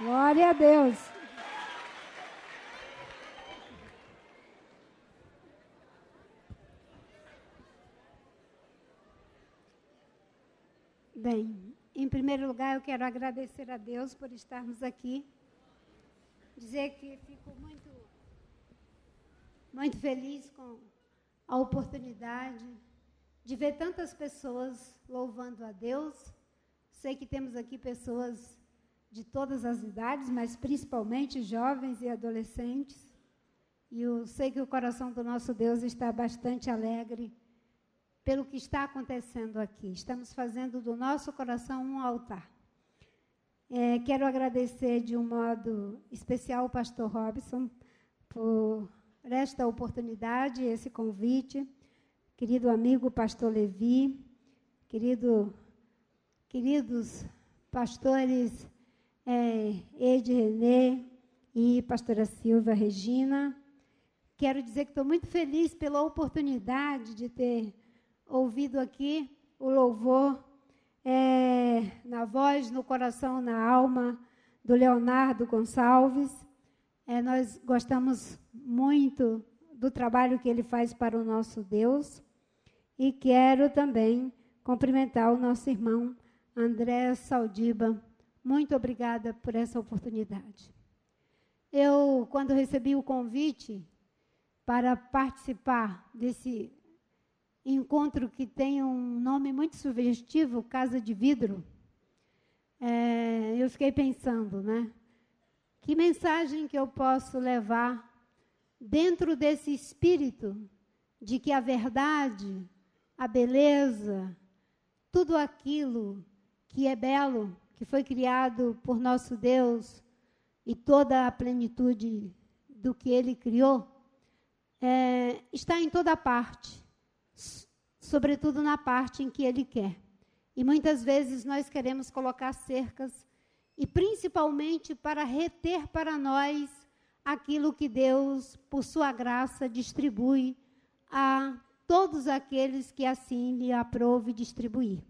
Glória a Deus. Bem, em primeiro lugar, eu quero agradecer a Deus por estarmos aqui. Dizer que fico muito, muito feliz com a oportunidade de ver tantas pessoas louvando a Deus. Sei que temos aqui pessoas de todas as idades, mas principalmente jovens e adolescentes. E eu sei que o coração do nosso Deus está bastante alegre pelo que está acontecendo aqui. Estamos fazendo do nosso coração um altar. É, quero agradecer de um modo especial o pastor Robson por esta oportunidade, esse convite. Querido amigo pastor Levi, querido, queridos pastores é, Ed Renê e pastora Silva Regina. Quero dizer que estou muito feliz pela oportunidade de ter ouvido aqui o louvor é, na voz, no coração, na alma do Leonardo Gonçalves. É, nós gostamos muito do trabalho que ele faz para o nosso Deus. E quero também cumprimentar o nosso irmão André Saldiba. Muito obrigada por essa oportunidade. Eu, quando recebi o convite para participar desse encontro que tem um nome muito sugestivo, Casa de Vidro, é, eu fiquei pensando, né? Que mensagem que eu posso levar dentro desse espírito de que a verdade, a beleza, tudo aquilo que é belo, que foi criado por nosso Deus e toda a plenitude do que Ele criou, é, está em toda parte sobretudo na parte em que Ele quer. E muitas vezes nós queremos colocar cercas, e principalmente para reter para nós aquilo que Deus, por Sua graça, distribui a todos aqueles que assim lhe aprove distribuir.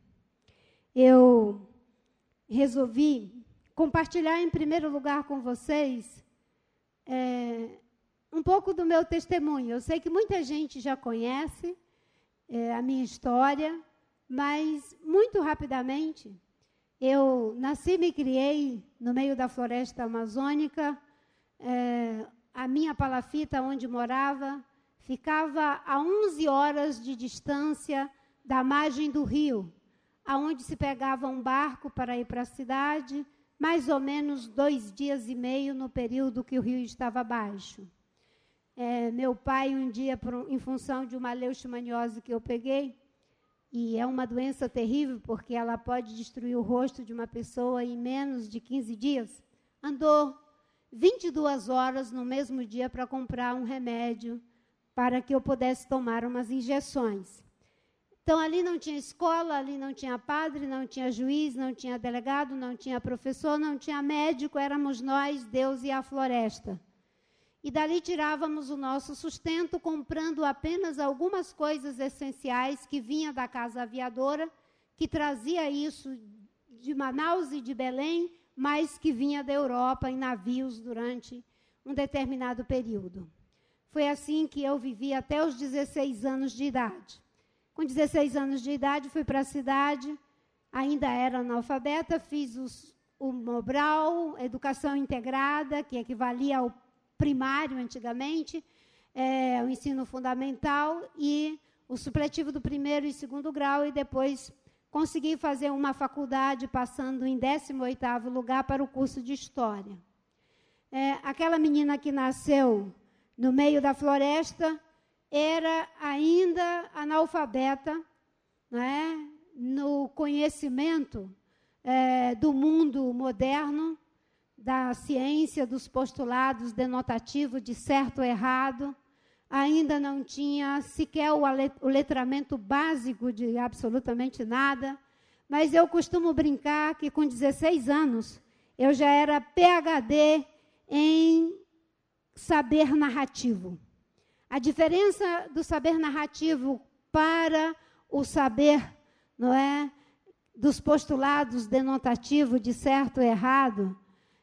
Eu resolvi compartilhar em primeiro lugar com vocês é, um pouco do meu testemunho. Eu sei que muita gente já conhece, é, a minha história, mas muito rapidamente eu nasci e me criei no meio da floresta amazônica. É, a minha palafita, onde morava, ficava a 11 horas de distância da margem do rio, aonde se pegava um barco para ir para a cidade, mais ou menos dois dias e meio no período que o rio estava baixo. É, meu pai, um dia, em função de uma leishmaniose que eu peguei, e é uma doença terrível, porque ela pode destruir o rosto de uma pessoa em menos de 15 dias, andou 22 horas no mesmo dia para comprar um remédio para que eu pudesse tomar umas injeções. Então, ali não tinha escola, ali não tinha padre, não tinha juiz, não tinha delegado, não tinha professor, não tinha médico, éramos nós, Deus e a floresta e dali tirávamos o nosso sustento comprando apenas algumas coisas essenciais que vinha da casa aviadora, que trazia isso de Manaus e de Belém, mas que vinha da Europa em navios durante um determinado período. Foi assim que eu vivi até os 16 anos de idade. Com 16 anos de idade, fui para a cidade, ainda era analfabeta, fiz os, o Mobral, Educação Integrada, que equivalia ao primário antigamente, é, o ensino fundamental e o supletivo do primeiro e segundo grau e depois consegui fazer uma faculdade passando em 18º lugar para o curso de História. É, aquela menina que nasceu no meio da floresta era ainda analfabeta né, no conhecimento é, do mundo moderno, da ciência dos postulados denotativos de certo ou errado, ainda não tinha sequer o letramento básico de absolutamente nada, mas eu costumo brincar que com 16 anos eu já era PhD em saber narrativo. A diferença do saber narrativo para o saber, não é, dos postulados denotativos de certo ou errado,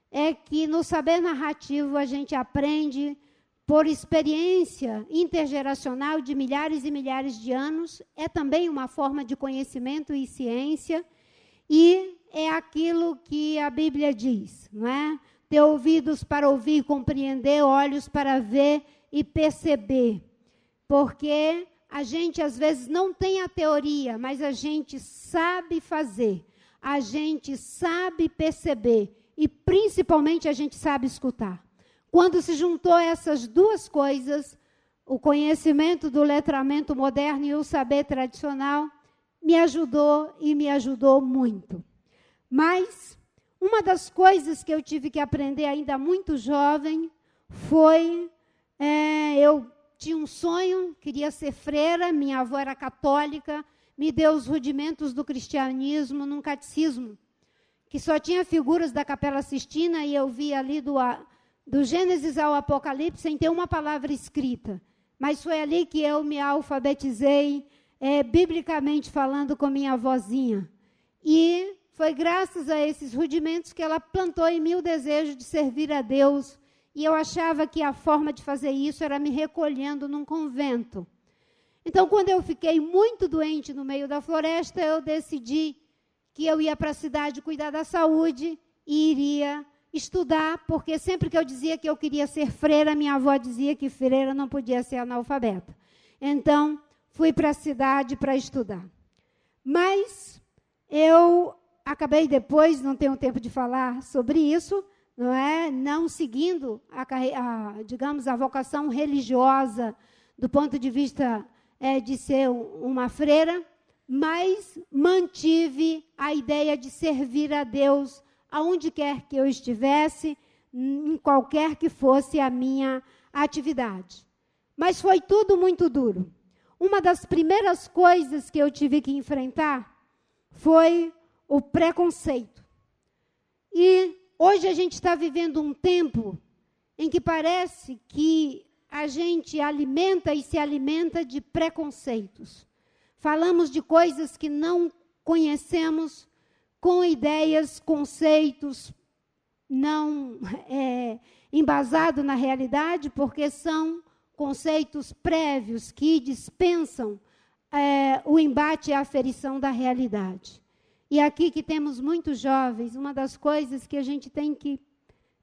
é que no saber narrativo a gente aprende por experiência intergeracional de milhares e milhares de anos, é também uma forma de conhecimento e ciência, e é aquilo que a Bíblia diz, não é? Ter ouvidos para ouvir e compreender, olhos para ver e perceber. Porque a gente às vezes não tem a teoria, mas a gente sabe fazer, a gente sabe perceber e principalmente a gente sabe escutar. Quando se juntou essas duas coisas, o conhecimento do letramento moderno e o saber tradicional, me ajudou e me ajudou muito. Mas uma das coisas que eu tive que aprender ainda muito jovem foi é, eu tinha um sonho, queria ser freira, minha avó era católica, me deu os rudimentos do cristianismo num catecismo, que só tinha figuras da Capela Sistina e eu vi ali do, do Gênesis ao Apocalipse sem ter uma palavra escrita. Mas foi ali que eu me alfabetizei, é, biblicamente falando com minha avózinha. E foi graças a esses rudimentos que ela plantou em mim o desejo de servir a Deus. E eu achava que a forma de fazer isso era me recolhendo num convento. Então, quando eu fiquei muito doente no meio da floresta, eu decidi que eu ia para a cidade cuidar da saúde e iria estudar, porque sempre que eu dizia que eu queria ser freira, minha avó dizia que freira não podia ser analfabeta. Então, fui para a cidade para estudar. Mas eu acabei depois, não tenho tempo de falar sobre isso, não é? Não seguindo a, a digamos a vocação religiosa do ponto de vista é, de ser uma freira, mas mantive a ideia de servir a Deus aonde quer que eu estivesse, em qualquer que fosse a minha atividade. Mas foi tudo muito duro. Uma das primeiras coisas que eu tive que enfrentar foi o preconceito. E hoje a gente está vivendo um tempo em que parece que a gente alimenta e se alimenta de preconceitos. Falamos de coisas que não conhecemos, com ideias, conceitos não é, embasados na realidade, porque são conceitos prévios que dispensam é, o embate e a aferição da realidade. E aqui que temos muitos jovens, uma das coisas que a gente tem que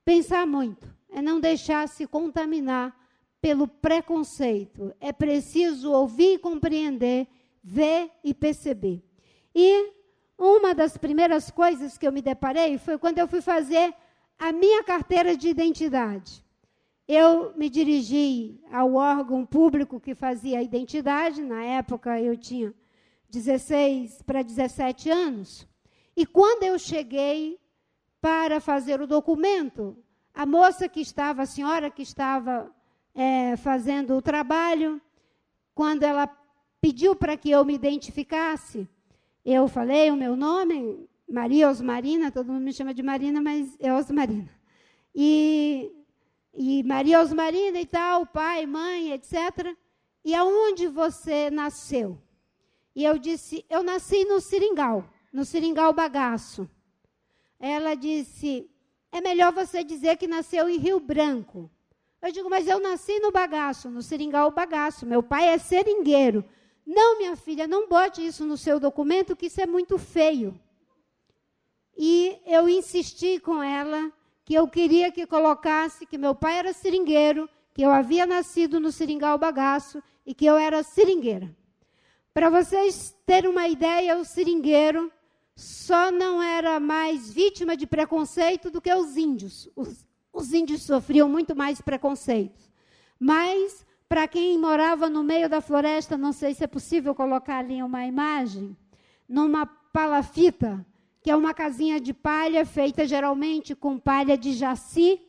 pensar muito é não deixar se contaminar pelo preconceito. É preciso ouvir e compreender, ver e perceber. E uma das primeiras coisas que eu me deparei foi quando eu fui fazer a minha carteira de identidade. Eu me dirigi ao órgão público que fazia a identidade, na época eu tinha 16 para 17 anos. E quando eu cheguei para fazer o documento, a moça que estava, a senhora que estava é, fazendo o trabalho, quando ela pediu para que eu me identificasse, eu falei o meu nome, Maria Osmarina, todo mundo me chama de Marina, mas é Osmarina. E, e Maria Osmarina e tal, pai, mãe, etc. E aonde você nasceu? E eu disse, eu nasci no Seringal, no Seringal Bagaço. Ela disse, é melhor você dizer que nasceu em Rio Branco. Eu digo, mas eu nasci no Bagaço, no Seringal Bagaço. Meu pai é seringueiro. Não, minha filha, não bote isso no seu documento, que isso é muito feio. E eu insisti com ela que eu queria que colocasse que meu pai era seringueiro, que eu havia nascido no Seringal Bagaço e que eu era seringueira. Para vocês terem uma ideia, o seringueiro só não era mais vítima de preconceito do que os índios. Os, os índios sofriam muito mais preconceitos. Mas para quem morava no meio da floresta, não sei se é possível colocar ali uma imagem, numa palafita, que é uma casinha de palha feita geralmente com palha de jaci,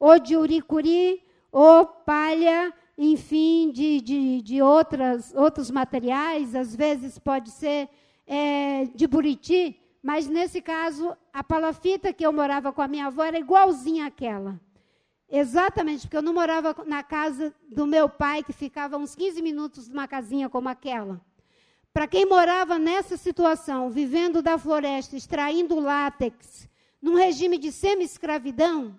ou de uricuri, ou palha, enfim, de, de, de outras, outros materiais, às vezes pode ser é, de buriti, mas nesse caso, a palafita que eu morava com a minha avó era igualzinha àquela. Exatamente, porque eu não morava na casa do meu pai, que ficava uns 15 minutos numa casinha como aquela. Para quem morava nessa situação, vivendo da floresta, extraindo látex num regime de semi-escravidão,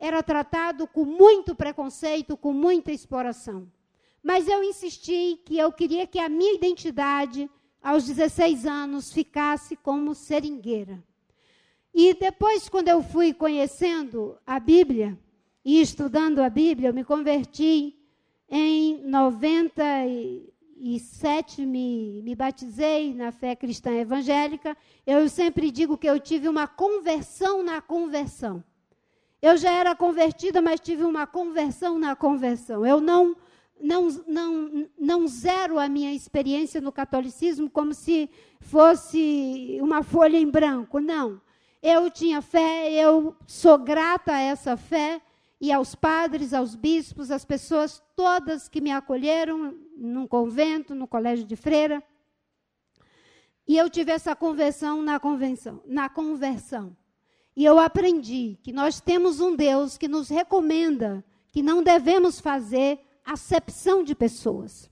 era tratado com muito preconceito, com muita exploração. Mas eu insisti que eu queria que a minha identidade, aos 16 anos, ficasse como seringueira. E depois, quando eu fui conhecendo a Bíblia e estudando a Bíblia, eu me converti em 97, me, me batizei na fé cristã evangélica. Eu sempre digo que eu tive uma conversão na conversão. Eu já era convertida, mas tive uma conversão na conversão. Eu não não, não, não zero a minha experiência no catolicismo como se fosse uma folha em branco. Não. Eu tinha fé, eu sou grata a essa fé e aos padres, aos bispos, às pessoas todas que me acolheram num convento, no colégio de freira. E eu tive essa conversão na convenção, na conversão. E eu aprendi que nós temos um Deus que nos recomenda que não devemos fazer acepção de pessoas.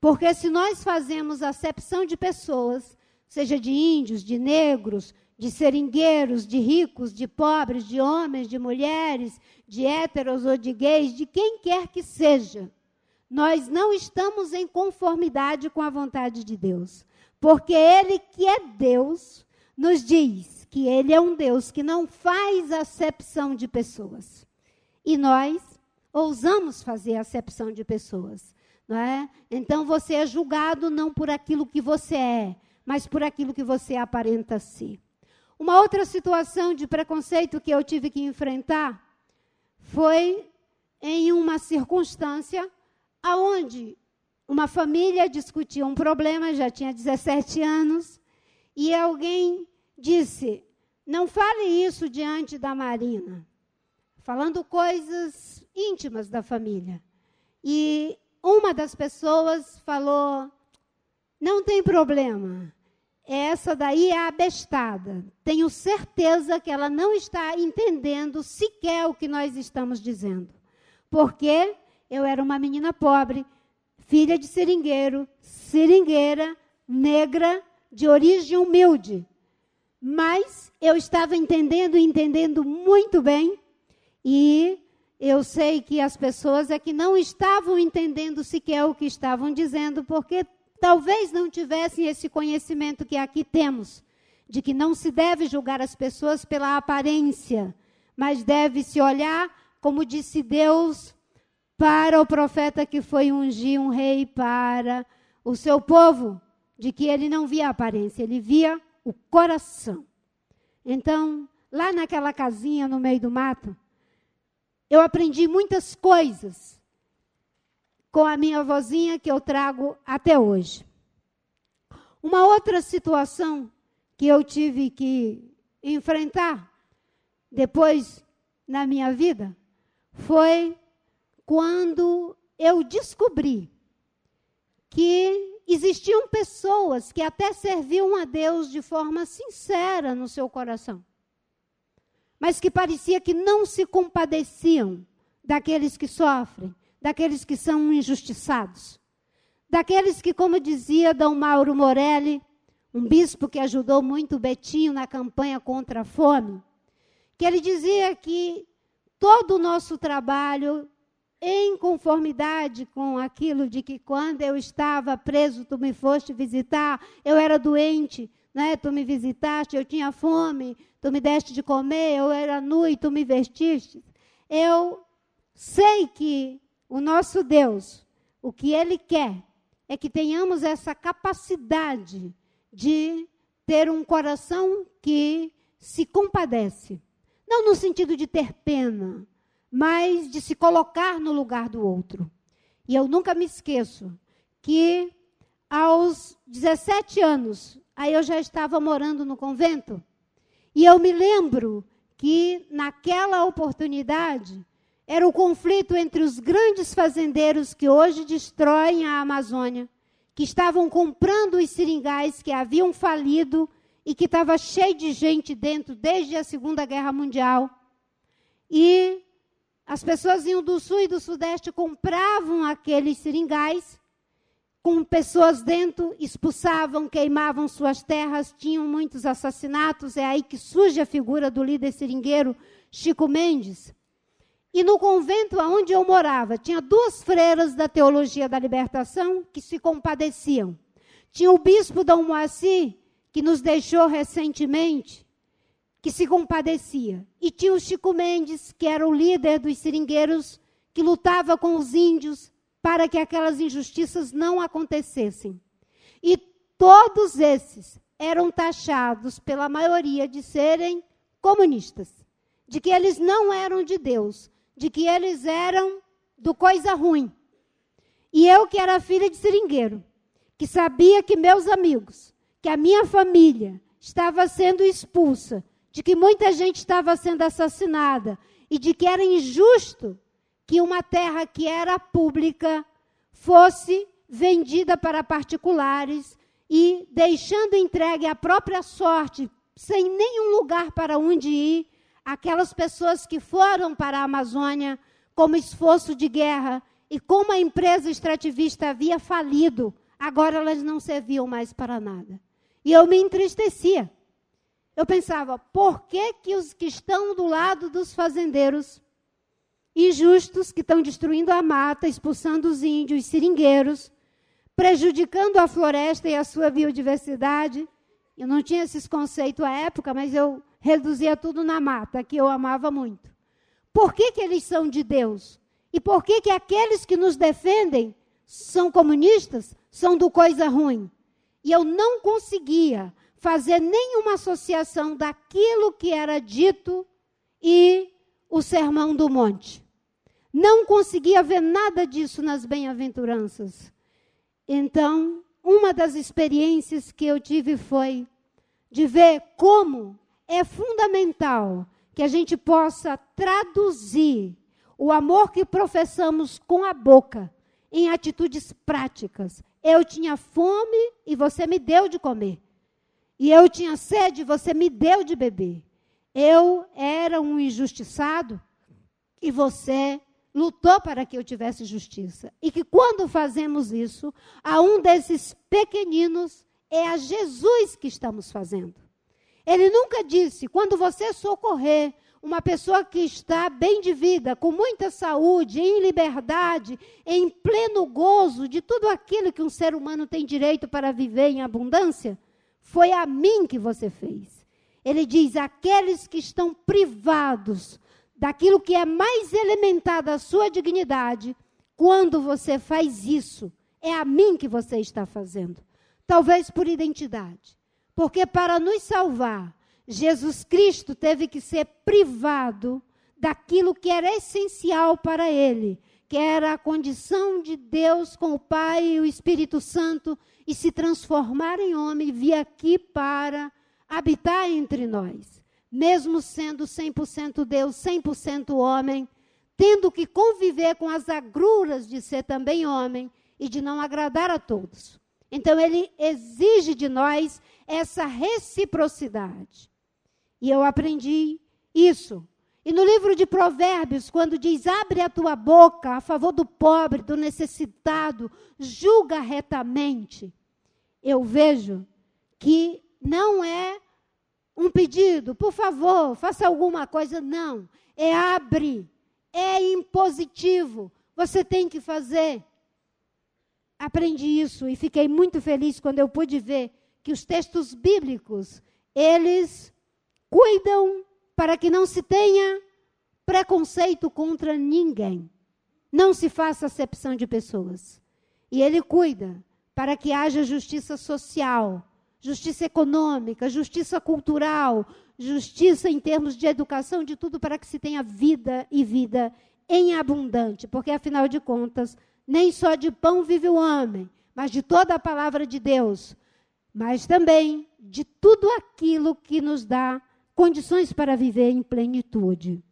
Porque se nós fazemos acepção de pessoas, seja de índios, de negros, de seringueiros, de ricos, de pobres, de homens, de mulheres, de héteros ou de gays, de quem quer que seja, nós não estamos em conformidade com a vontade de Deus. Porque Ele, que é Deus, nos diz que Ele é um Deus que não faz acepção de pessoas. E nós ousamos fazer acepção de pessoas. Não é? Então você é julgado não por aquilo que você é, mas por aquilo que você aparenta ser. Uma outra situação de preconceito que eu tive que enfrentar foi em uma circunstância aonde uma família discutia um problema, já tinha 17 anos, e alguém disse: "Não fale isso diante da Marina", falando coisas íntimas da família. E uma das pessoas falou: "Não tem problema essa daí é abestada. Tenho certeza que ela não está entendendo sequer o que nós estamos dizendo. Porque eu era uma menina pobre, filha de seringueiro, seringueira, negra, de origem humilde. Mas eu estava entendendo, entendendo muito bem, e eu sei que as pessoas é que não estavam entendendo sequer o que estavam dizendo, porque talvez não tivessem esse conhecimento que aqui temos, de que não se deve julgar as pessoas pela aparência, mas deve se olhar, como disse Deus, para o profeta que foi ungir um rei para o seu povo, de que ele não via a aparência, ele via o coração. Então, lá naquela casinha no meio do mato, eu aprendi muitas coisas com a minha vozinha que eu trago até hoje. Uma outra situação que eu tive que enfrentar depois na minha vida foi quando eu descobri que existiam pessoas que até serviam a Deus de forma sincera no seu coração, mas que parecia que não se compadeciam daqueles que sofrem, daqueles que são injustiçados, daqueles que, como dizia Dom Mauro Morelli, um bispo que ajudou muito Betinho na campanha contra a fome, que ele dizia que todo o nosso trabalho, em conformidade com aquilo de que quando eu estava preso, tu me foste visitar, eu era doente, né? tu me visitaste, eu tinha fome, tu me deste de comer, eu era nu e tu me vestiste. Eu sei que o nosso Deus, o que Ele quer é que tenhamos essa capacidade de ter um coração que se compadece. Não no sentido de ter pena, mas de se colocar no lugar do outro. E eu nunca me esqueço que aos 17 anos, aí eu já estava morando no convento, e eu me lembro que naquela oportunidade era o conflito entre os grandes fazendeiros que hoje destroem a Amazônia, que estavam comprando os seringais que haviam falido e que estava cheio de gente dentro desde a Segunda Guerra Mundial. E as pessoas iam do sul e do sudeste compravam aqueles seringais, com pessoas dentro, expulsavam, queimavam suas terras, tinham muitos assassinatos. É aí que surge a figura do líder seringueiro Chico Mendes. E no convento onde eu morava, tinha duas freiras da teologia da libertação que se compadeciam. Tinha o bispo Dom Moacir, que nos deixou recentemente, que se compadecia. E tinha o Chico Mendes, que era o líder dos seringueiros, que lutava com os índios para que aquelas injustiças não acontecessem. E todos esses eram taxados pela maioria de serem comunistas, de que eles não eram de Deus, de que eles eram do coisa ruim. E eu, que era filha de seringueiro, que sabia que meus amigos, que a minha família estava sendo expulsa, de que muita gente estava sendo assassinada e de que era injusto que uma terra que era pública fosse vendida para particulares e deixando entregue à própria sorte, sem nenhum lugar para onde ir, aquelas pessoas que foram para a Amazônia como esforço de guerra e como a empresa extrativista havia falido, agora elas não serviam mais para nada. E eu me entristecia. Eu pensava, por que, que os que estão do lado dos fazendeiros injustos que estão destruindo a mata, expulsando os índios, seringueiros, prejudicando a floresta e a sua biodiversidade. Eu não tinha esses conceitos à época, mas eu reduzia tudo na mata, que eu amava muito. Por que, que eles são de Deus? E por que, que aqueles que nos defendem são comunistas, são do coisa ruim? E eu não conseguia fazer nenhuma associação daquilo que era dito e o sermão do monte. Não conseguia ver nada disso nas bem-aventuranças. Então, uma das experiências que eu tive foi de ver como é fundamental que a gente possa traduzir o amor que professamos com a boca em atitudes práticas. Eu tinha fome e você me deu de comer. E eu tinha sede e você me deu de beber. Eu era um injustiçado e você lutou para que eu tivesse justiça. E que quando fazemos isso, a um desses pequeninos é a Jesus que estamos fazendo. Ele nunca disse, quando você socorrer uma pessoa que está bem de vida, com muita saúde, em liberdade, em pleno gozo de tudo aquilo que um ser humano tem direito para viver em abundância, foi a mim que você fez. Ele diz: aqueles que estão privados daquilo que é mais elementar da sua dignidade, quando você faz isso, é a mim que você está fazendo. Talvez por identidade. Porque para nos salvar, Jesus Cristo teve que ser privado daquilo que era essencial para ele, que era a condição de Deus com o Pai e o Espírito Santo e se transformar em homem vir aqui para habitar entre nós mesmo sendo 100% Deus, 100% homem, tendo que conviver com as agruras de ser também homem e de não agradar a todos. Então, ele exige de nós essa reciprocidade. E eu aprendi isso. E no livro de Provérbios, quando diz: abre a tua boca a favor do pobre, do necessitado, julga retamente, eu vejo que não é um pedido, por favor, faça alguma coisa. Não. É abre. É impositivo. Você tem que fazer. Aprendi isso e fiquei muito feliz quando eu pude ver que os textos bíblicos, eles cuidam para que não se tenha preconceito contra ninguém. Não se faça acepção de pessoas. E ele cuida para que haja justiça social, justiça econômica, justiça cultural, justiça em termos de educação, de tudo para que se tenha vida e vida em abundante, porque afinal de contas, nem só de pão vive o homem, mas de toda a palavra de Deus, mas também de tudo aquilo que nos dá condições para viver em plenitude.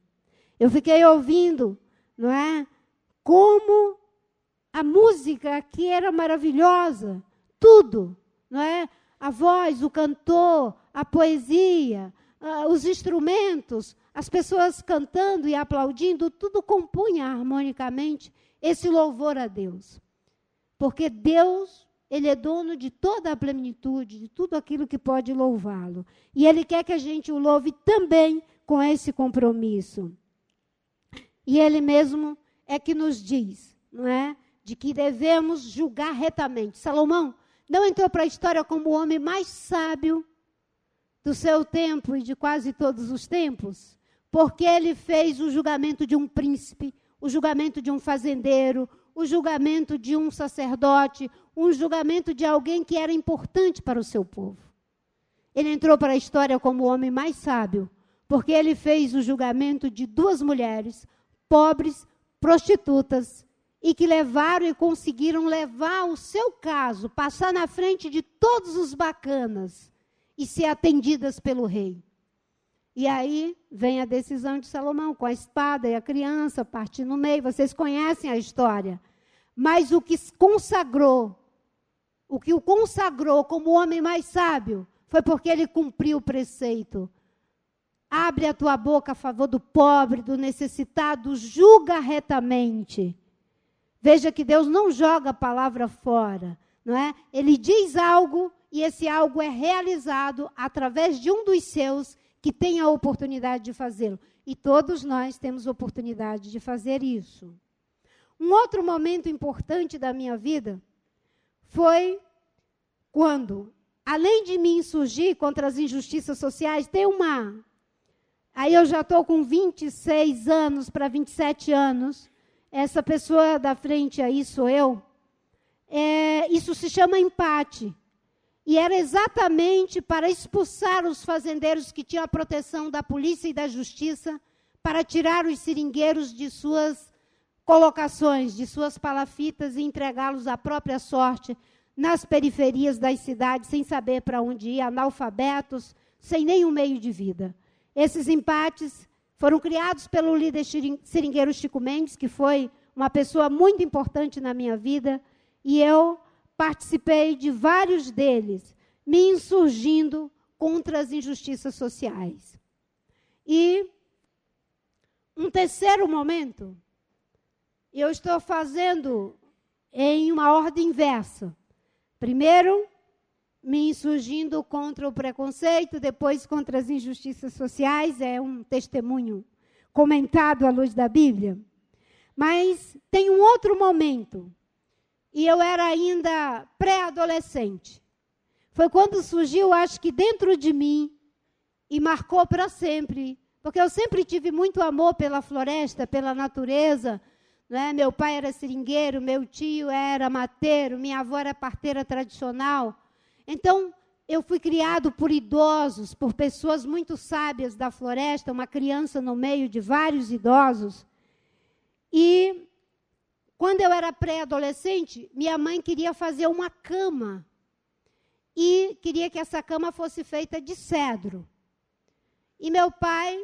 Eu fiquei ouvindo, não é? Como a música aqui era maravilhosa, tudo, não é? a voz, o cantor, a poesia, uh, os instrumentos, as pessoas cantando e aplaudindo, tudo compunha harmonicamente esse louvor a Deus. Porque Deus ele é dono de toda a plenitude, de tudo aquilo que pode louvá-lo. E ele quer que a gente o louve também com esse compromisso. E ele mesmo é que nos diz, não é? De que devemos julgar retamente. Salomão não entrou para a história como o homem mais sábio do seu tempo e de quase todos os tempos, porque ele fez o julgamento de um príncipe, o julgamento de um fazendeiro, o julgamento de um sacerdote, um julgamento de alguém que era importante para o seu povo. Ele entrou para a história como o homem mais sábio, porque ele fez o julgamento de duas mulheres, pobres, prostitutas, e que levaram e conseguiram levar o seu caso, passar na frente de todos os bacanas e ser atendidas pelo rei. E aí vem a decisão de Salomão, com a espada e a criança partindo no meio. Vocês conhecem a história. Mas o que consagrou o que o consagrou como o homem mais sábio foi porque ele cumpriu o preceito. Abre a tua boca a favor do pobre, do necessitado, julga retamente. Veja que Deus não joga a palavra fora, não é? Ele diz algo e esse algo é realizado através de um dos seus que tem a oportunidade de fazê-lo. E todos nós temos oportunidade de fazer isso. Um outro momento importante da minha vida foi quando, além de me insurgir contra as injustiças sociais, tem uma. Aí eu já estou com 26 anos para 27 anos. Essa pessoa da frente aí sou eu. É, isso se chama empate. E era exatamente para expulsar os fazendeiros que tinham a proteção da polícia e da justiça, para tirar os seringueiros de suas colocações, de suas palafitas e entregá-los à própria sorte nas periferias das cidades, sem saber para onde ir, analfabetos, sem nenhum meio de vida. Esses empates foram criados pelo líder seringueiro Chico Mendes, que foi uma pessoa muito importante na minha vida, e eu participei de vários deles, me insurgindo contra as injustiças sociais. E um terceiro momento eu estou fazendo em uma ordem inversa. Primeiro, me insurgindo contra o preconceito, depois contra as injustiças sociais, é um testemunho comentado à luz da Bíblia. Mas tem um outro momento, e eu era ainda pré-adolescente. Foi quando surgiu, acho que dentro de mim, e marcou para sempre, porque eu sempre tive muito amor pela floresta, pela natureza, é? Meu pai era seringueiro, meu tio era mateiro, minha avó era parteira tradicional. Então, eu fui criado por idosos, por pessoas muito sábias da floresta, uma criança no meio de vários idosos. E quando eu era pré-adolescente, minha mãe queria fazer uma cama. E queria que essa cama fosse feita de cedro. E meu pai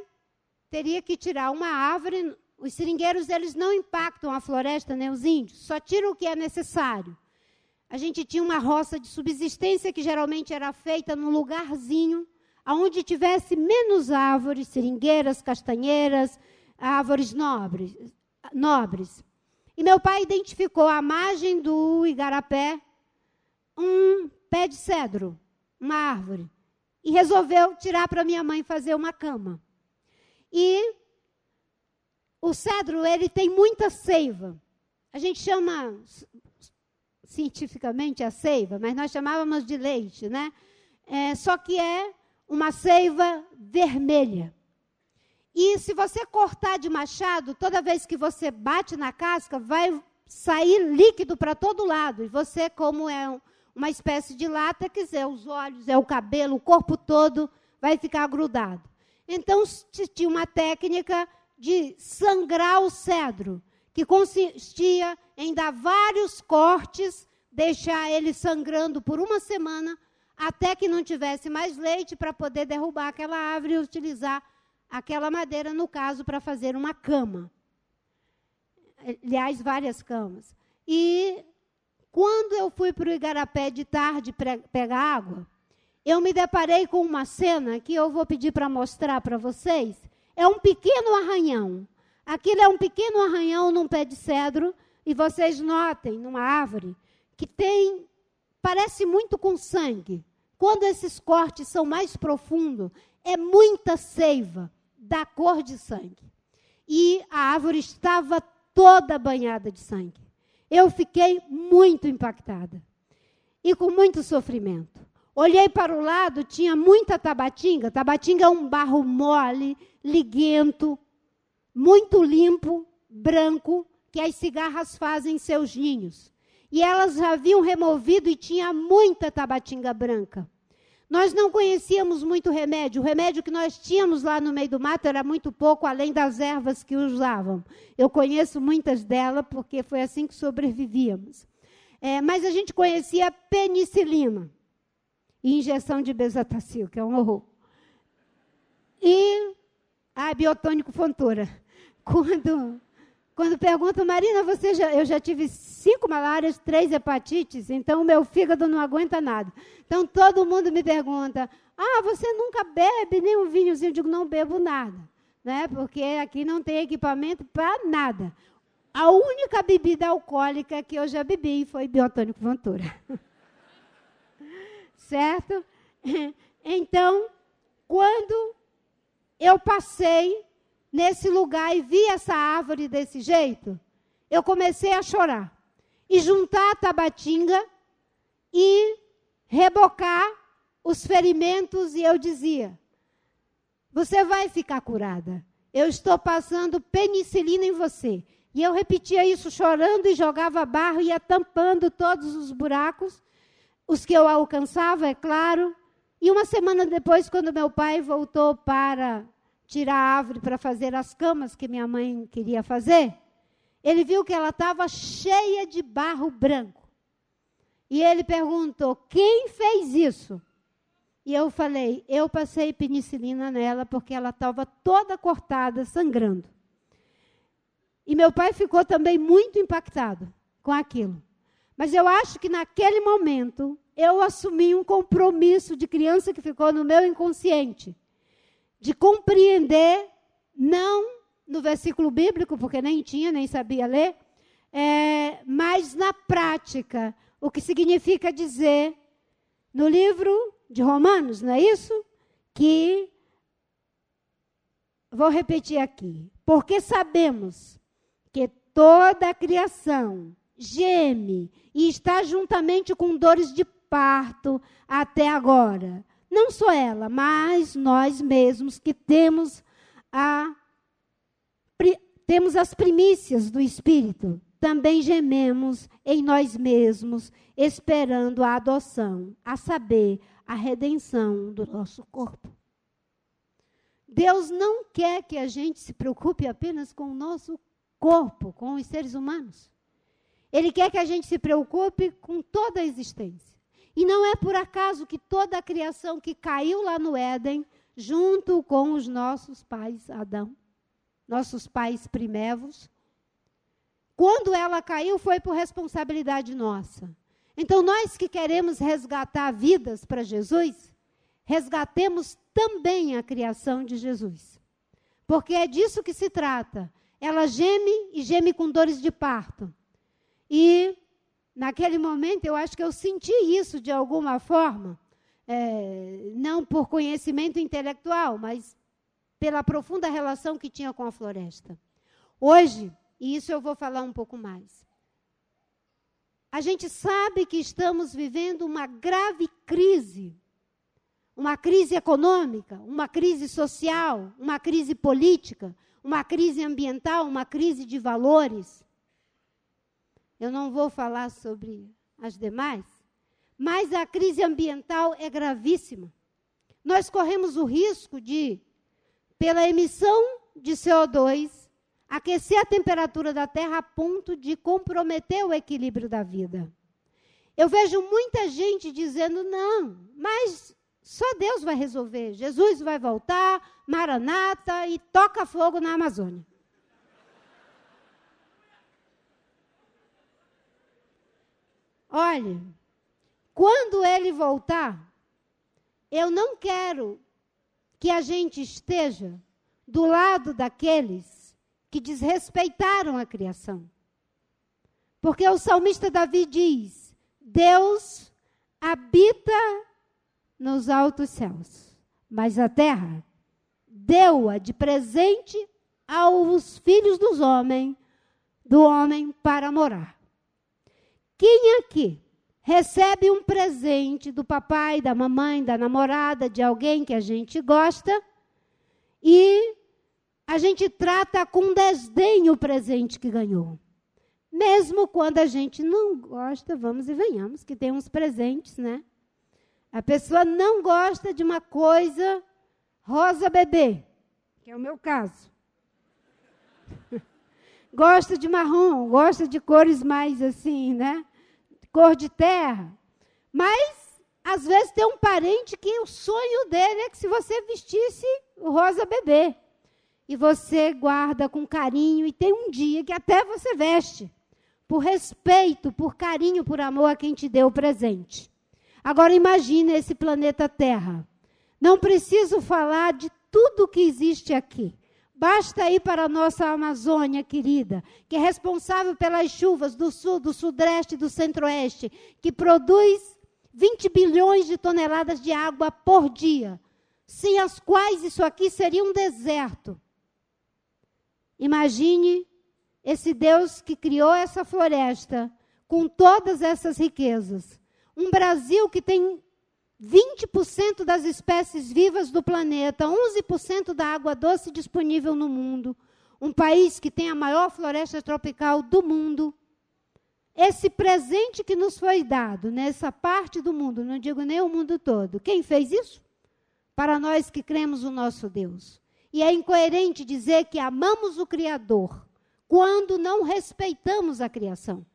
teria que tirar uma árvore os seringueiros, eles não impactam a floresta, nem os índios, só tiram o que é necessário. A gente tinha uma roça de subsistência que geralmente era feita num lugarzinho onde tivesse menos árvores, seringueiras, castanheiras, árvores nobres, nobres. E meu pai identificou à margem do igarapé um pé de cedro, uma árvore, e resolveu tirar para minha mãe fazer uma cama. E o cedro, ele tem muita seiva. A gente chama cientificamente a seiva, mas nós chamávamos de leite, né? É, só que é uma seiva vermelha. E se você cortar de machado, toda vez que você bate na casca, vai sair líquido para todo lado. E você, como é um, uma espécie de látex, é os olhos, é o cabelo, o corpo todo vai ficar grudado. Então, tinha uma técnica de sangrar o cedro, que consistia em dar vários cortes, deixar ele sangrando por uma semana, até que não tivesse mais leite para poder derrubar aquela árvore e utilizar aquela madeira, no caso, para fazer uma cama. Aliás, várias camas. E quando eu fui para o Igarapé de tarde pegar água, eu me deparei com uma cena que eu vou pedir para mostrar para vocês, é um pequeno arranhão. Aquilo é um pequeno arranhão num pé de cedro, e vocês notem, numa árvore, que tem parece muito com sangue. Quando esses cortes são mais profundos, é muita seiva da cor de sangue. E a árvore estava toda banhada de sangue. Eu fiquei muito impactada e com muito sofrimento. Olhei para o lado, tinha muita tabatinga. Tabatinga é um barro mole, liguento, muito limpo, branco, que as cigarras fazem seus ninhos. E elas haviam removido e tinha muita tabatinga branca. Nós não conhecíamos muito remédio. O remédio que nós tínhamos lá no meio do mato era muito pouco, além das ervas que usavam. Eu conheço muitas delas, porque foi assim que sobrevivíamos. É, mas a gente conhecia penicilina e injeção de besatacil, que é um horror. E a biotônico fontura. Quando quando perguntam, Marina, você já, eu já tive cinco malárias, três hepatites, então o meu fígado não aguenta nada. Então todo mundo me pergunta, ah, você nunca bebe nem um vinhozinho? Eu digo, não bebo nada, né? Porque aqui não tem equipamento para nada. A única bebida alcoólica que eu já bebi foi biotônico Ventura. certo? Então, quando eu passei nesse lugar e vi essa árvore desse jeito, eu comecei a chorar. E juntar a tabatinga e rebocar os ferimentos, e eu dizia: Você vai ficar curada. Eu estou passando penicilina em você. E eu repetia isso chorando e jogava barro, ia tampando todos os buracos, os que eu alcançava, é claro. E uma semana depois, quando meu pai voltou para tirar a árvore para fazer as camas que minha mãe queria fazer, ele viu que ela estava cheia de barro branco. E ele perguntou: quem fez isso? E eu falei: eu passei penicilina nela porque ela estava toda cortada, sangrando. E meu pai ficou também muito impactado com aquilo. Mas eu acho que naquele momento eu assumi um compromisso de criança que ficou no meu inconsciente de compreender, não no versículo bíblico, porque nem tinha, nem sabia ler, é, mas na prática, o que significa dizer, no livro de Romanos, não é isso? Que, vou repetir aqui, porque sabemos que toda a criação geme e está juntamente com dores de parto até agora. Não só ela, mas nós mesmos que temos a temos as primícias do Espírito, também gememos em nós mesmos, esperando a adoção, a saber, a redenção do nosso corpo. Deus não quer que a gente se preocupe apenas com o nosso corpo, com os seres humanos. Ele quer que a gente se preocupe com toda a existência. E não é por acaso que toda a criação que caiu lá no Éden, junto com os nossos pais Adão, nossos pais primevos, quando ela caiu foi por responsabilidade nossa. Então nós que queremos resgatar vidas para Jesus, resgatemos também a criação de Jesus. Porque é disso que se trata. Ela geme e geme com dores de parto. E Naquele momento, eu acho que eu senti isso de alguma forma, é, não por conhecimento intelectual, mas pela profunda relação que tinha com a floresta. Hoje, e isso eu vou falar um pouco mais, a gente sabe que estamos vivendo uma grave crise. Uma crise econômica, uma crise social, uma crise política, uma crise ambiental, uma crise de valores. Eu não vou falar sobre as demais, mas a crise ambiental é gravíssima. Nós corremos o risco de, pela emissão de CO2, aquecer a temperatura da Terra a ponto de comprometer o equilíbrio da vida. Eu vejo muita gente dizendo: não, mas só Deus vai resolver. Jesus vai voltar, Maranata e toca fogo na Amazônia. Olhe, quando ele voltar, eu não quero que a gente esteja do lado daqueles que desrespeitaram a criação. Porque o salmista Davi diz: Deus habita nos altos céus, mas a terra deu-a de presente aos filhos dos homens, do homem para morar. Quem aqui recebe um presente do papai, da mamãe, da namorada, de alguém que a gente gosta e a gente trata com desdém o presente que ganhou? Mesmo quando a gente não gosta, vamos e venhamos, que tem uns presentes, né? A pessoa não gosta de uma coisa rosa bebê, que é o meu caso. Gosta de marrom, gosta de cores mais assim, né? Cor de terra. Mas, às vezes, tem um parente que o sonho dele é que se você vestisse o rosa bebê. E você guarda com carinho, e tem um dia que até você veste por respeito, por carinho, por amor a quem te deu o presente. Agora imagine esse planeta Terra. Não preciso falar de tudo que existe aqui. Basta ir para a nossa Amazônia querida, que é responsável pelas chuvas do sul, do sudeste e do centro-oeste, que produz 20 bilhões de toneladas de água por dia, sem as quais isso aqui seria um deserto. Imagine esse Deus que criou essa floresta com todas essas riquezas. Um Brasil que tem 20% das espécies vivas do planeta, 11% da água doce disponível no mundo. Um país que tem a maior floresta tropical do mundo. Esse presente que nos foi dado nessa parte do mundo, não digo nem o mundo todo, quem fez isso? Para nós que cremos o nosso Deus. E é incoerente dizer que amamos o Criador quando não respeitamos a criação.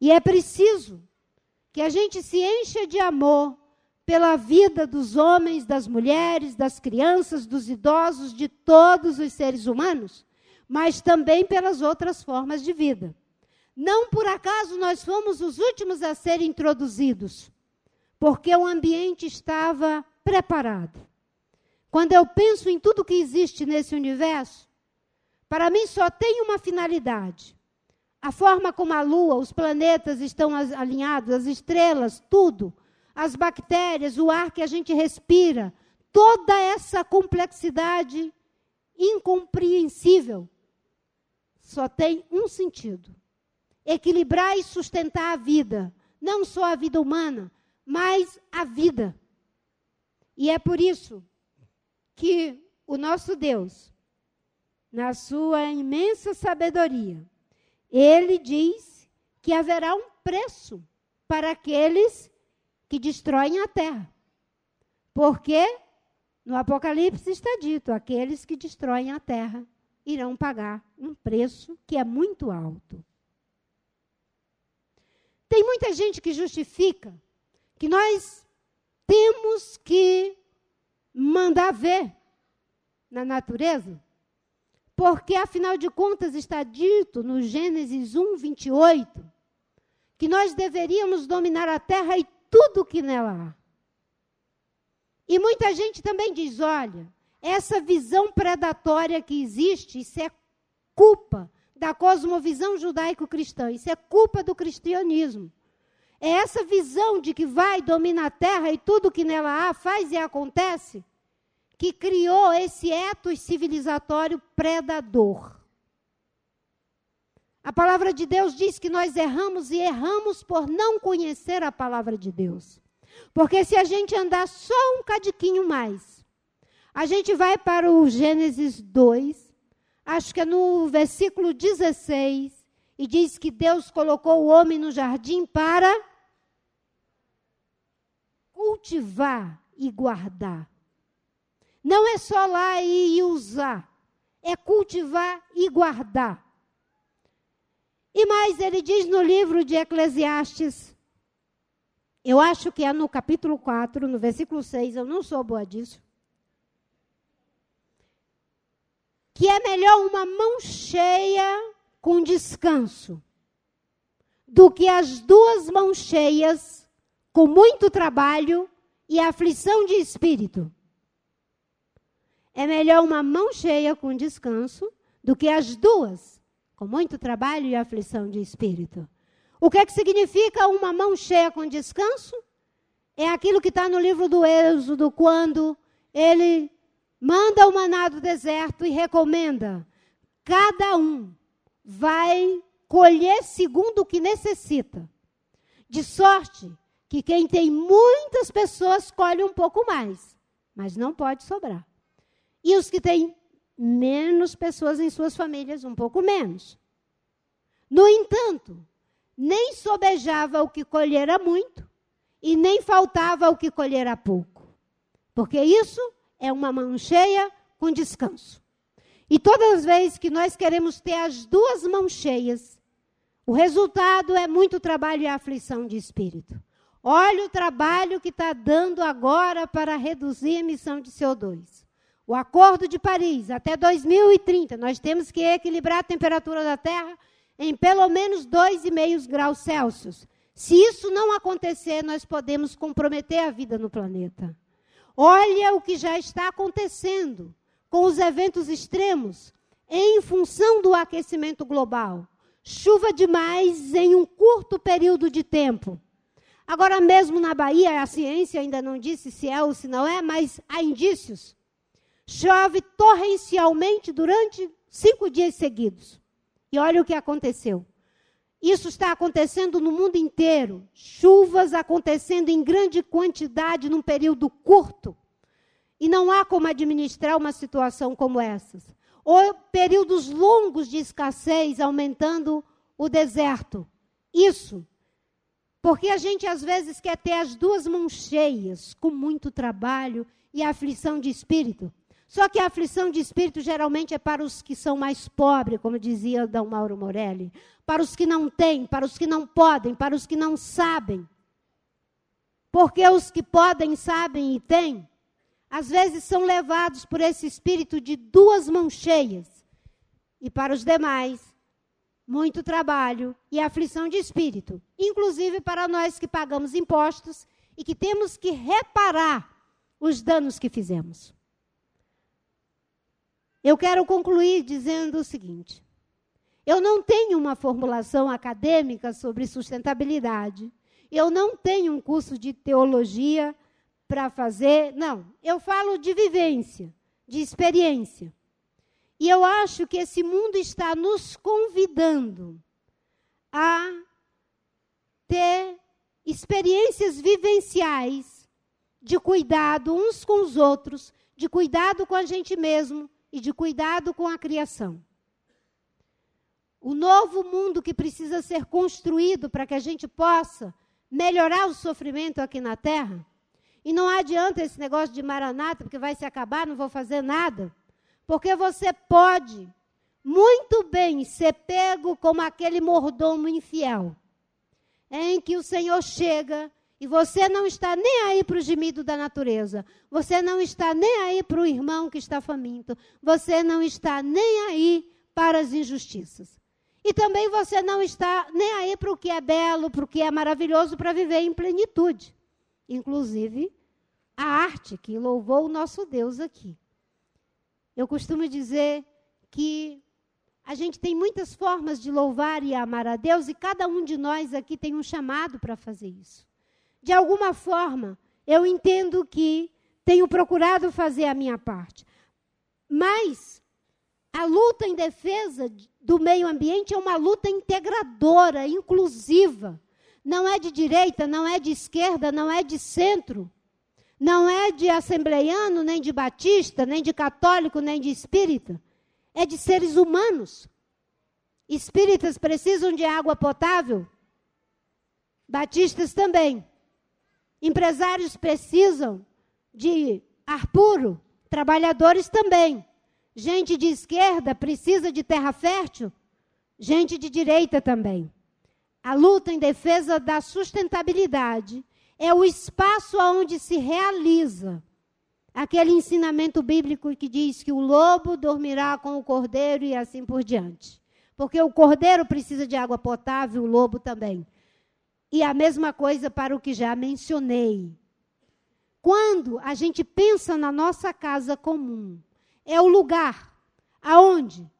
E é preciso que a gente se encha de amor pela vida dos homens, das mulheres, das crianças, dos idosos, de todos os seres humanos, mas também pelas outras formas de vida. Não por acaso nós fomos os últimos a serem introduzidos, porque o ambiente estava preparado. Quando eu penso em tudo que existe nesse universo, para mim só tem uma finalidade. A forma como a lua, os planetas estão alinhados, as estrelas, tudo, as bactérias, o ar que a gente respira, toda essa complexidade incompreensível só tem um sentido: equilibrar e sustentar a vida, não só a vida humana, mas a vida. E é por isso que o nosso Deus na sua imensa sabedoria, ele diz que haverá um preço para aqueles que destroem a terra. Porque no Apocalipse está dito: aqueles que destroem a terra irão pagar um preço que é muito alto. Tem muita gente que justifica que nós temos que mandar ver na natureza porque, afinal de contas, está dito no Gênesis 1, 28, que nós deveríamos dominar a terra e tudo que nela há. E muita gente também diz: olha, essa visão predatória que existe, isso é culpa da cosmovisão judaico-cristã, isso é culpa do cristianismo. É essa visão de que vai, domina a terra e tudo que nela há, faz e acontece, que criou esse etos civilizatório predador. A palavra de Deus diz que nós erramos e erramos por não conhecer a palavra de Deus. Porque se a gente andar só um cadiquinho mais, a gente vai para o Gênesis 2, acho que é no versículo 16, e diz que Deus colocou o homem no jardim para cultivar e guardar. Não é só lá e usar, é cultivar e guardar. E mais, ele diz no livro de Eclesiastes, eu acho que é no capítulo 4, no versículo 6, eu não sou boa disso. Que é melhor uma mão cheia com descanso do que as duas mãos cheias com muito trabalho e aflição de espírito. É melhor uma mão cheia com descanso do que as duas com muito trabalho e aflição de espírito. O que, é que significa uma mão cheia com descanso? É aquilo que está no livro do Êxodo, quando ele manda o maná do deserto e recomenda: cada um vai colher segundo o que necessita. De sorte que quem tem muitas pessoas colhe um pouco mais, mas não pode sobrar. E os que têm menos pessoas em suas famílias, um pouco menos. No entanto, nem sobejava o que colhera muito, e nem faltava o que colhera pouco. Porque isso é uma mão cheia com descanso. E todas as vezes que nós queremos ter as duas mãos cheias, o resultado é muito trabalho e aflição de espírito. Olha o trabalho que está dando agora para reduzir a emissão de CO2. O Acordo de Paris, até 2030, nós temos que equilibrar a temperatura da Terra em pelo menos 2,5 graus Celsius. Se isso não acontecer, nós podemos comprometer a vida no planeta. Olha o que já está acontecendo com os eventos extremos em função do aquecimento global. Chuva demais em um curto período de tempo. Agora mesmo na Bahia, a ciência ainda não disse se é ou se não é, mas há indícios. Chove torrencialmente durante cinco dias seguidos. E olha o que aconteceu. Isso está acontecendo no mundo inteiro. Chuvas acontecendo em grande quantidade num período curto. E não há como administrar uma situação como essas. Ou períodos longos de escassez aumentando o deserto. Isso porque a gente às vezes quer ter as duas mãos cheias, com muito trabalho e aflição de espírito. Só que a aflição de espírito geralmente é para os que são mais pobres, como dizia D. Mauro Morelli. Para os que não têm, para os que não podem, para os que não sabem. Porque os que podem, sabem e têm, às vezes são levados por esse espírito de duas mãos cheias. E para os demais, muito trabalho e aflição de espírito, inclusive para nós que pagamos impostos e que temos que reparar os danos que fizemos. Eu quero concluir dizendo o seguinte: eu não tenho uma formulação acadêmica sobre sustentabilidade, eu não tenho um curso de teologia para fazer, não, eu falo de vivência, de experiência. E eu acho que esse mundo está nos convidando a ter experiências vivenciais de cuidado uns com os outros, de cuidado com a gente mesmo e de cuidado com a criação. O novo mundo que precisa ser construído para que a gente possa melhorar o sofrimento aqui na Terra. E não adianta esse negócio de maranata, porque vai se acabar, não vou fazer nada. Porque você pode muito bem ser pego como aquele mordomo infiel, em que o Senhor chega e você não está nem aí para o gemido da natureza, você não está nem aí para o irmão que está faminto, você não está nem aí para as injustiças. E também você não está nem aí para o que é belo, para o que é maravilhoso, para viver em plenitude. Inclusive, a arte que louvou o nosso Deus aqui. Eu costumo dizer que a gente tem muitas formas de louvar e amar a Deus e cada um de nós aqui tem um chamado para fazer isso. De alguma forma, eu entendo que tenho procurado fazer a minha parte. Mas a luta em defesa do meio ambiente é uma luta integradora, inclusiva. Não é de direita, não é de esquerda, não é de centro. Não é de assembleiano, nem de batista, nem de católico, nem de espírita. É de seres humanos. Espíritas precisam de água potável. Batistas também. Empresários precisam de ar puro. Trabalhadores também. Gente de esquerda precisa de terra fértil. Gente de direita também. A luta em defesa da sustentabilidade é o espaço onde se realiza aquele ensinamento bíblico que diz que o lobo dormirá com o cordeiro e assim por diante. Porque o cordeiro precisa de água potável, o lobo também. E a mesma coisa para o que já mencionei. Quando a gente pensa na nossa casa comum, é o lugar aonde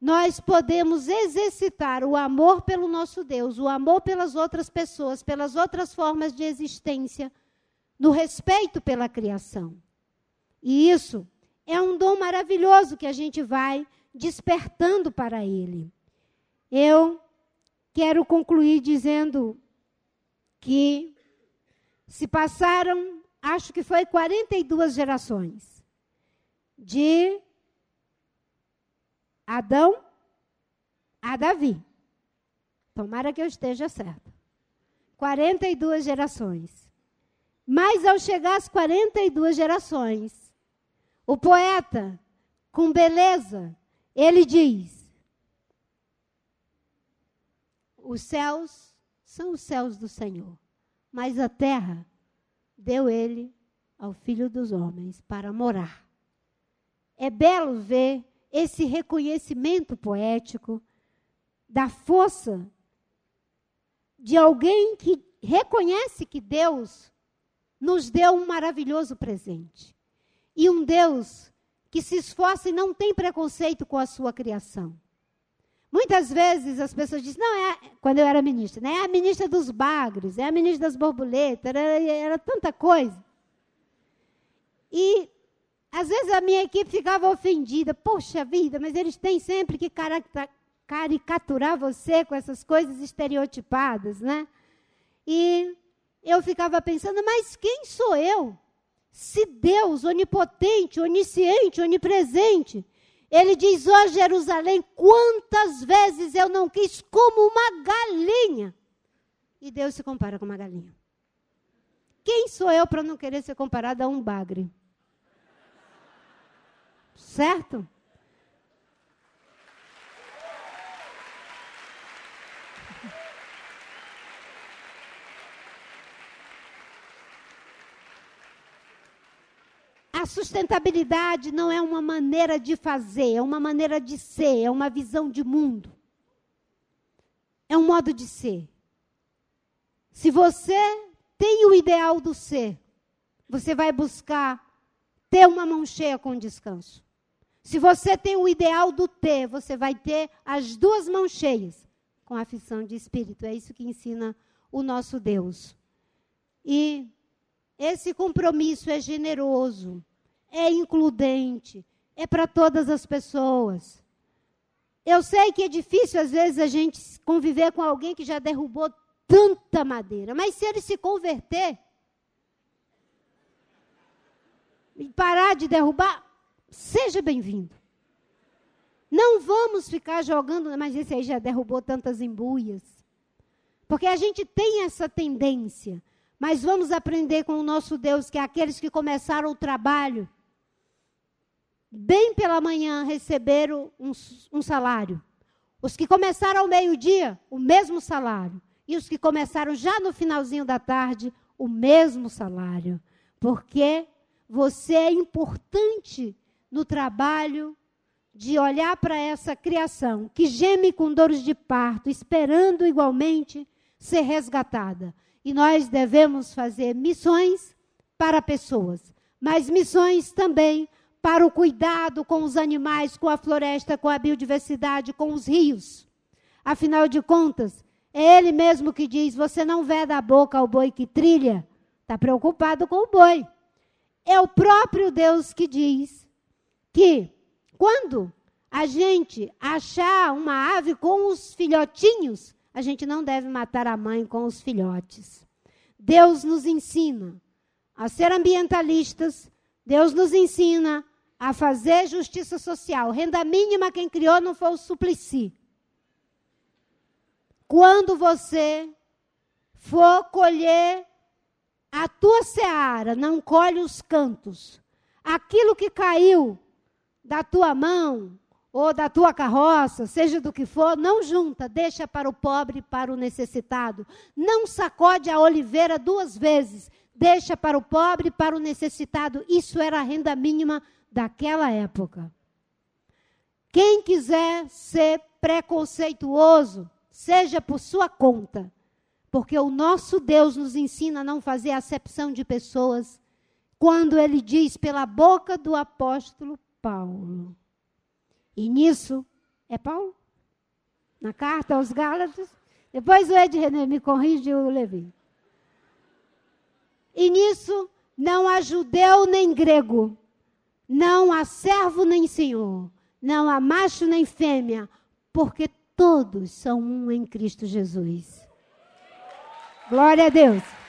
nós podemos exercitar o amor pelo nosso Deus, o amor pelas outras pessoas, pelas outras formas de existência, no respeito pela criação. E isso é um dom maravilhoso que a gente vai despertando para ele. Eu quero concluir dizendo que se passaram, acho que foi 42 gerações de Adão a Davi. Tomara que eu esteja certa. 42 gerações. Mas ao chegar às 42 gerações, o poeta, com beleza, ele diz: Os céus são os céus do Senhor, mas a terra deu ele ao filho dos homens para morar. É belo ver esse reconhecimento poético da força de alguém que reconhece que Deus nos deu um maravilhoso presente. E um Deus que se esforça e não tem preconceito com a sua criação. Muitas vezes as pessoas dizem, não, é, quando eu era ministra, né, é a ministra dos bagres, é a ministra das borboletas, era, era tanta coisa. E às vezes a minha equipe ficava ofendida. Poxa vida, mas eles têm sempre que caricaturar você com essas coisas estereotipadas, né? E eu ficava pensando, mas quem sou eu? Se Deus, onipotente, onisciente, onipresente, ele diz: Ó oh, Jerusalém, quantas vezes eu não quis como uma galinha. E Deus se compara com uma galinha. Quem sou eu para não querer ser comparado a um bagre? Certo? A sustentabilidade não é uma maneira de fazer, é uma maneira de ser, é uma visão de mundo. É um modo de ser. Se você tem o ideal do ser, você vai buscar ter uma mão cheia com descanso. Se você tem o ideal do ter, você vai ter as duas mãos cheias com aflição de espírito. É isso que ensina o nosso Deus. E esse compromisso é generoso, é includente, é para todas as pessoas. Eu sei que é difícil, às vezes, a gente conviver com alguém que já derrubou tanta madeira, mas se ele se converter e parar de derrubar, seja bem-vindo. Não vamos ficar jogando, mas esse aí já derrubou tantas embuias. Porque a gente tem essa tendência. Mas vamos aprender com o nosso Deus que é aqueles que começaram o trabalho, bem pela manhã receberam um, um salário. Os que começaram ao meio-dia, o mesmo salário. E os que começaram já no finalzinho da tarde, o mesmo salário. Porque você é importante no trabalho de olhar para essa criação que geme com dores de parto, esperando igualmente ser resgatada. E nós devemos fazer missões para pessoas, mas missões também para o cuidado com os animais, com a floresta, com a biodiversidade, com os rios. Afinal de contas, é ele mesmo que diz: você não vê da boca ao boi que trilha, está preocupado com o boi. É o próprio Deus que diz que quando a gente achar uma ave com os filhotinhos, a gente não deve matar a mãe com os filhotes. Deus nos ensina a ser ambientalistas, Deus nos ensina a fazer justiça social. Renda mínima quem criou não foi o Suplicy. Quando você for colher a tua seara, não colhe os cantos. Aquilo que caiu da tua mão ou da tua carroça, seja do que for, não junta, deixa para o pobre para o necessitado. Não sacode a oliveira duas vezes, deixa para o pobre para o necessitado. Isso era a renda mínima daquela época. Quem quiser ser preconceituoso, seja por sua conta, porque o nosso Deus nos ensina a não fazer acepção de pessoas, quando ele diz pela boca do apóstolo Paulo. E nisso É Paulo? Na carta aos Gálatas? Depois o Ed René me corrige o Levi. E nisso não há judeu nem grego, não há servo nem senhor, não há macho nem fêmea, porque todos são um em Cristo Jesus. Glória a Deus.